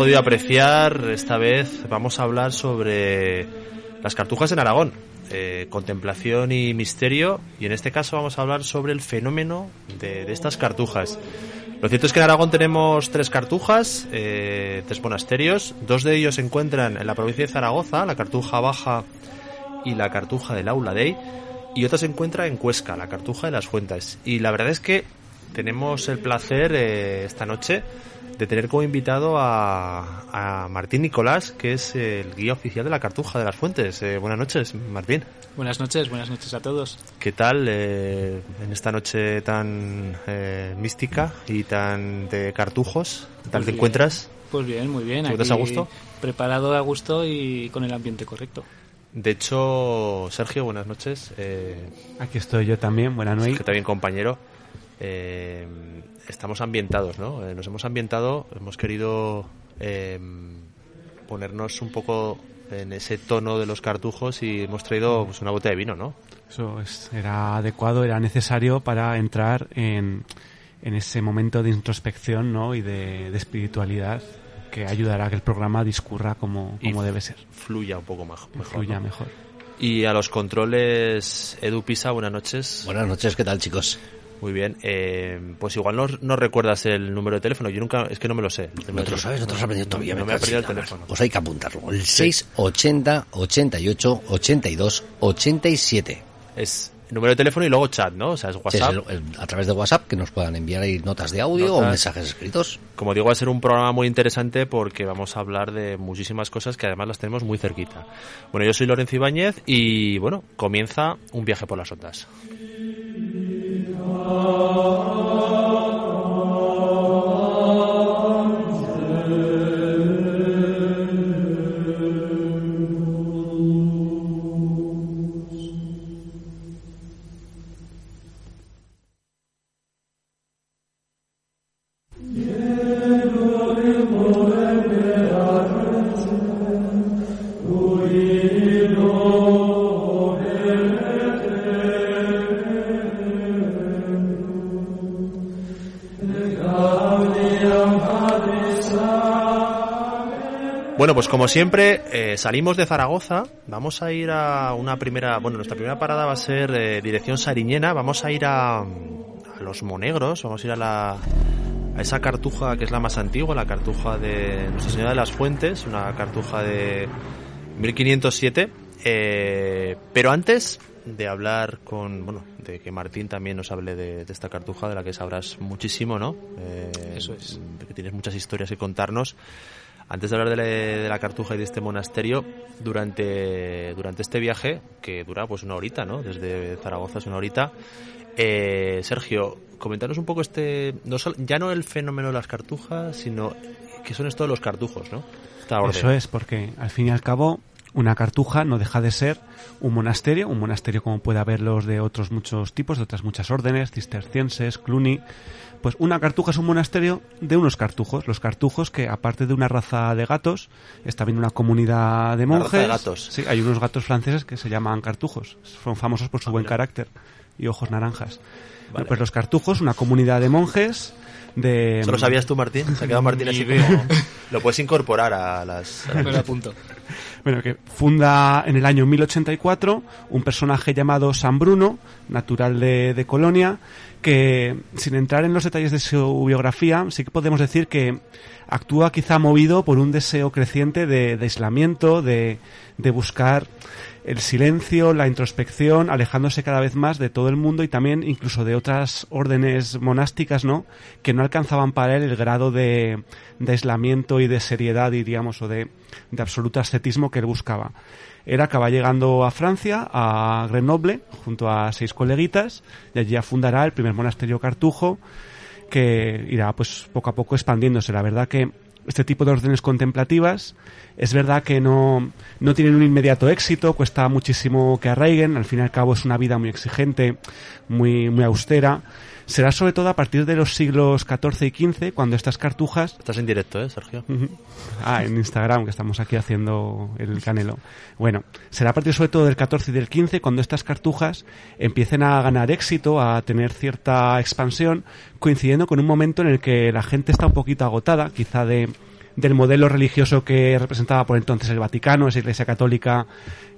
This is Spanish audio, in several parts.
podido apreciar, esta vez vamos a hablar sobre las cartujas en Aragón, eh, contemplación y misterio, y en este caso vamos a hablar sobre el fenómeno de, estas cartujas. Lo cierto es que en Aragón tenemos tres cartujas, eh, tres monasterios, dos de ellos se encuentran en la provincia de Zaragoza, la cartuja baja y la cartuja del Aula Dei, y otra se encuentra en Cuesca, la cartuja de las Fuentes. Y la verdad es que tenemos el placer eh, esta noche de tener como invitado a, a, Martín Nicolás, que es el guía oficial de la Cartuja de las Fuentes. Eh, buenas noches, Martín. Buenas noches, buenas noches a todos. ¿Qué tal eh, en esta noche tan eh, mística y tan de cartujos? ¿Qué tal Pues te bien. encuentras? Pues bien, muy bien. ¿Te encuentras a gusto? Preparado a gusto y con el ambiente correcto. De hecho, Sergio, buenas noches. Eh, Aquí estoy yo también, buena noche. que también compañero. Eh, estamos ambientados, ¿no? Eh, nos hemos ambientado, hemos querido eh, ponernos un poco en ese tono de los cartujos y hemos traído pues, una botella de vino, ¿no? Eso es- era adecuado, era necesario para entrar en, en ese momento de introspección ¿no? y de, de espiritualidad que ayudará a que el programa discurra como, Y como debe ser, Fluya un poco más, que mejor. fluya ¿no? mejor. Y a los controles, Edu Pisa, buenas noches. Buenas noches, ¿qué tal chicos? Muy bien. Eh, pues igual no, no recuerdas el número de teléfono. Yo nunca, es que no me lo sé. ¿No te lo sabes? ¿No te lo has aprendido todavía? No me he aprendido el teléfono. Pues hay que apuntarlo. El 680 88 82 87. Es número de teléfono y luego chat, ¿no? O sea, es Sí, WhatsApp. es el- el- a través de WhatsApp que nos puedan enviar ahí notas de audio o mensajes escritos. Como digo, va a ser un programa muy interesante porque vamos a hablar de muchísimas cosas que además las tenemos muy cerquita. Bueno, yo soy Lorenzo Ibáñez y bueno, comienza un viaje por las ondas. Oh. Bueno, pues como siempre, eh, salimos de Zaragoza, vamos a ir a una primera, bueno, nuestra primera parada va a ser eh, dirección Sariñena, vamos a ir a, a Los Monegros, vamos a ir a la a esa cartuja que es la más antigua, la cartuja de Nuestra Señora de las Fuentes, una cartuja de 1507, eh, pero antes de hablar con, bueno, de que Martín también nos hable de, de esta cartuja, de la que sabrás muchísimo, ¿no? Eh, Eso es. Que tienes muchas historias que contarnos. Antes de hablar de la, cartuja y de este monasterio, durante, durante este viaje, que dura pues una horita, ¿no? Desde Zaragoza es una horita. Eh, Sergio, comentaros un poco este, no ya no el fenómeno de las cartujas, sino que son esto de los cartujos, ¿no? Eso es, porque al fin y al cabo una cartuja no deja de ser un monasterio, un monasterio como puede haberlos de otros muchos tipos, de otras muchas órdenes, cistercienses, cluny. Pues una cartuja es un monasterio de unos cartujos, los cartujos que aparte de una raza de gatos, está bien una comunidad de Una monjes. raza de gatos. Sí, hay unos gatos franceses que se llaman cartujos, son famosos por su buen carácter y ojos naranjas. Bueno, pues los cartujos, una comunidad de monjes de ¿Eso lo sabías tú, Martín? Se ha quedado Martín así como... Lo puedes incorporar a las... a las- Me lo apunto. Bueno, que funda en el año 1084 un personaje llamado San Bruno, natural de, Colonia, que sin entrar en los detalles de su biografía, sí que podemos decir que actúa quizá movido por un deseo creciente de, aislamiento, de, buscar el silencio, la introspección, alejándose cada vez más de todo el mundo y también incluso de otras órdenes monásticas, ¿no? Que no alcanzaban para él el grado de, aislamiento y de seriedad, diríamos, o de, de absoluto que él buscaba. Él acaba llegando a Francia, a Grenoble, junto a seis coleguitas, y allí fundará el primer monasterio cartujo, que irá pues poco a poco expandiéndose. La verdad que este tipo de órdenes contemplativas es verdad que no, no tienen un inmediato éxito, cuesta muchísimo que arraiguen, al fin y al cabo es una vida muy exigente, muy, muy austera. Será sobre todo a partir de los siglos XIV y XV cuando estas cartujas Estás en directo, ¿eh, Sergio? Ah, en Instagram, que estamos aquí haciendo el canelo. Bueno, será a partir sobre todo del 14 y del 15 cuando estas cartujas empiecen a ganar éxito, a tener cierta expansión, coincidiendo con un momento en el que la gente está un poquito agotada, quizá de, del modelo religioso que representaba por entonces el Vaticano, esa Iglesia Católica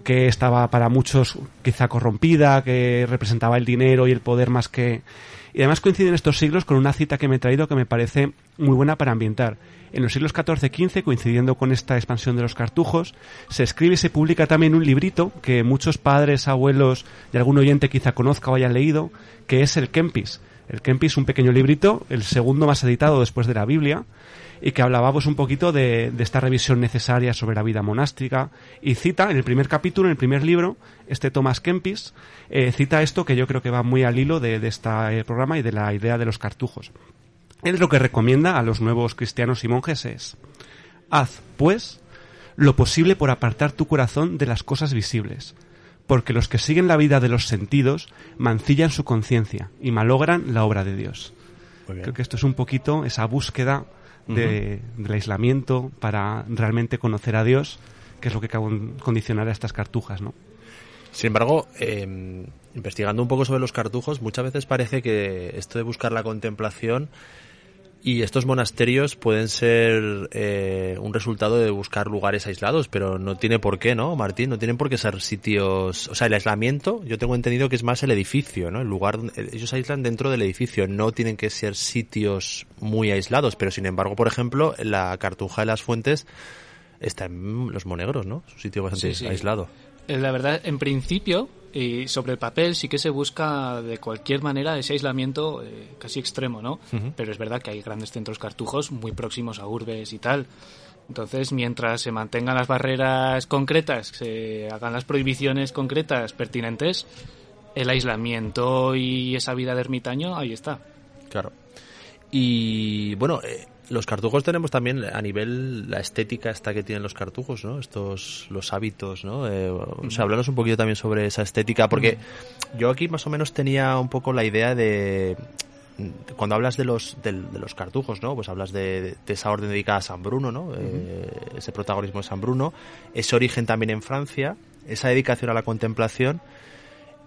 que estaba para muchos quizá corrompida, que representaba el dinero y el poder más que... Y además coinciden estos siglos con una cita que me he traído que me parece muy buena para ambientar. En los siglos XIV-XV, coincidiendo con esta expansión de los cartujos, se escribe y se publica también un librito que muchos padres, abuelos y algún oyente quizá conozca o haya leído, que es el Kempis. El Kempis, un pequeño librito, el segundo más editado después de la Biblia, y que hablaba pues, un poquito de, esta revisión necesaria sobre la vida monástica y cita en el primer capítulo, en el primer libro, este Thomas Kempis eh, cita esto que yo creo que va muy al hilo de, este programa y de la idea de los cartujos. Él lo que recomienda a los nuevos cristianos y monjes es haz, pues, lo posible por apartar tu corazón de las cosas visibles, porque los que siguen la vida de los sentidos mancillan su conciencia y malogran la obra de Dios. Creo que esto es un poquito esa búsqueda de, del aislamiento para realmente conocer a Dios, que es lo que condicionar a estas cartujas, ¿no? Sin embargo, em, investigando un poco sobre los cartujos, muchas veces parece que esto de buscar la contemplación y estos monasterios pueden ser eh, un resultado de buscar lugares aislados, pero no tiene por qué, ¿no, Martín? No tienen por qué ser sitios... O sea, el aislamiento, yo tengo entendido que es más el edificio, ¿no? El lugar... Ellos aíslan dentro del edificio, no tienen que ser sitios muy aislados, pero sin embargo, por ejemplo, la Cartuja de las Fuentes está en Los Monegros, ¿no? Es un sitio bastante aislado. Eh, la verdad, en principio, y sobre el papel sí que se busca de cualquier manera ese aislamiento eh, casi extremo, ¿no? Pero es verdad que hay grandes centros cartujos muy próximos a urbes y tal. Entonces, mientras se mantengan las barreras concretas, se hagan las prohibiciones concretas pertinentes, el aislamiento y esa vida de ermitaño, ahí está. Claro. Y bueno, eh, los cartujos tenemos también a nivel la estética esta que tienen los cartujos, ¿no? Estos, los hábitos, ¿no? Eh, o sea, hablarnos un poquito también sobre esa estética, porque yo aquí más o menos tenía un poco la idea de, cuando hablas de los de, los cartujos, ¿no? Pues hablas de, esa orden dedicada a San Bruno, ¿no? Eh, ese protagonismo de San Bruno, ese origen también en Francia, esa dedicación a la contemplación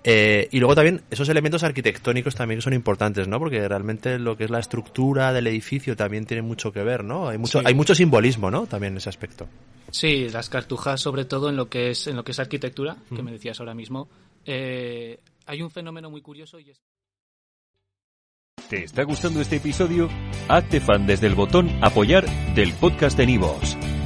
eh, y luego también esos elementos arquitectónicos también que son importantes, ¿no? Porque realmente lo que es la estructura del edificio también tiene mucho que ver, ¿no? Hay mucho, hay mucho simbolismo, ¿no? También en ese aspecto. Sí, las cartujas, sobre todo en lo que es, en lo que es arquitectura, que me decías ahora mismo, eh, hay un fenómeno muy curioso y es... ¿Te está gustando este episodio? Hazte fan desde el botón apoyar del podcast de Nivos.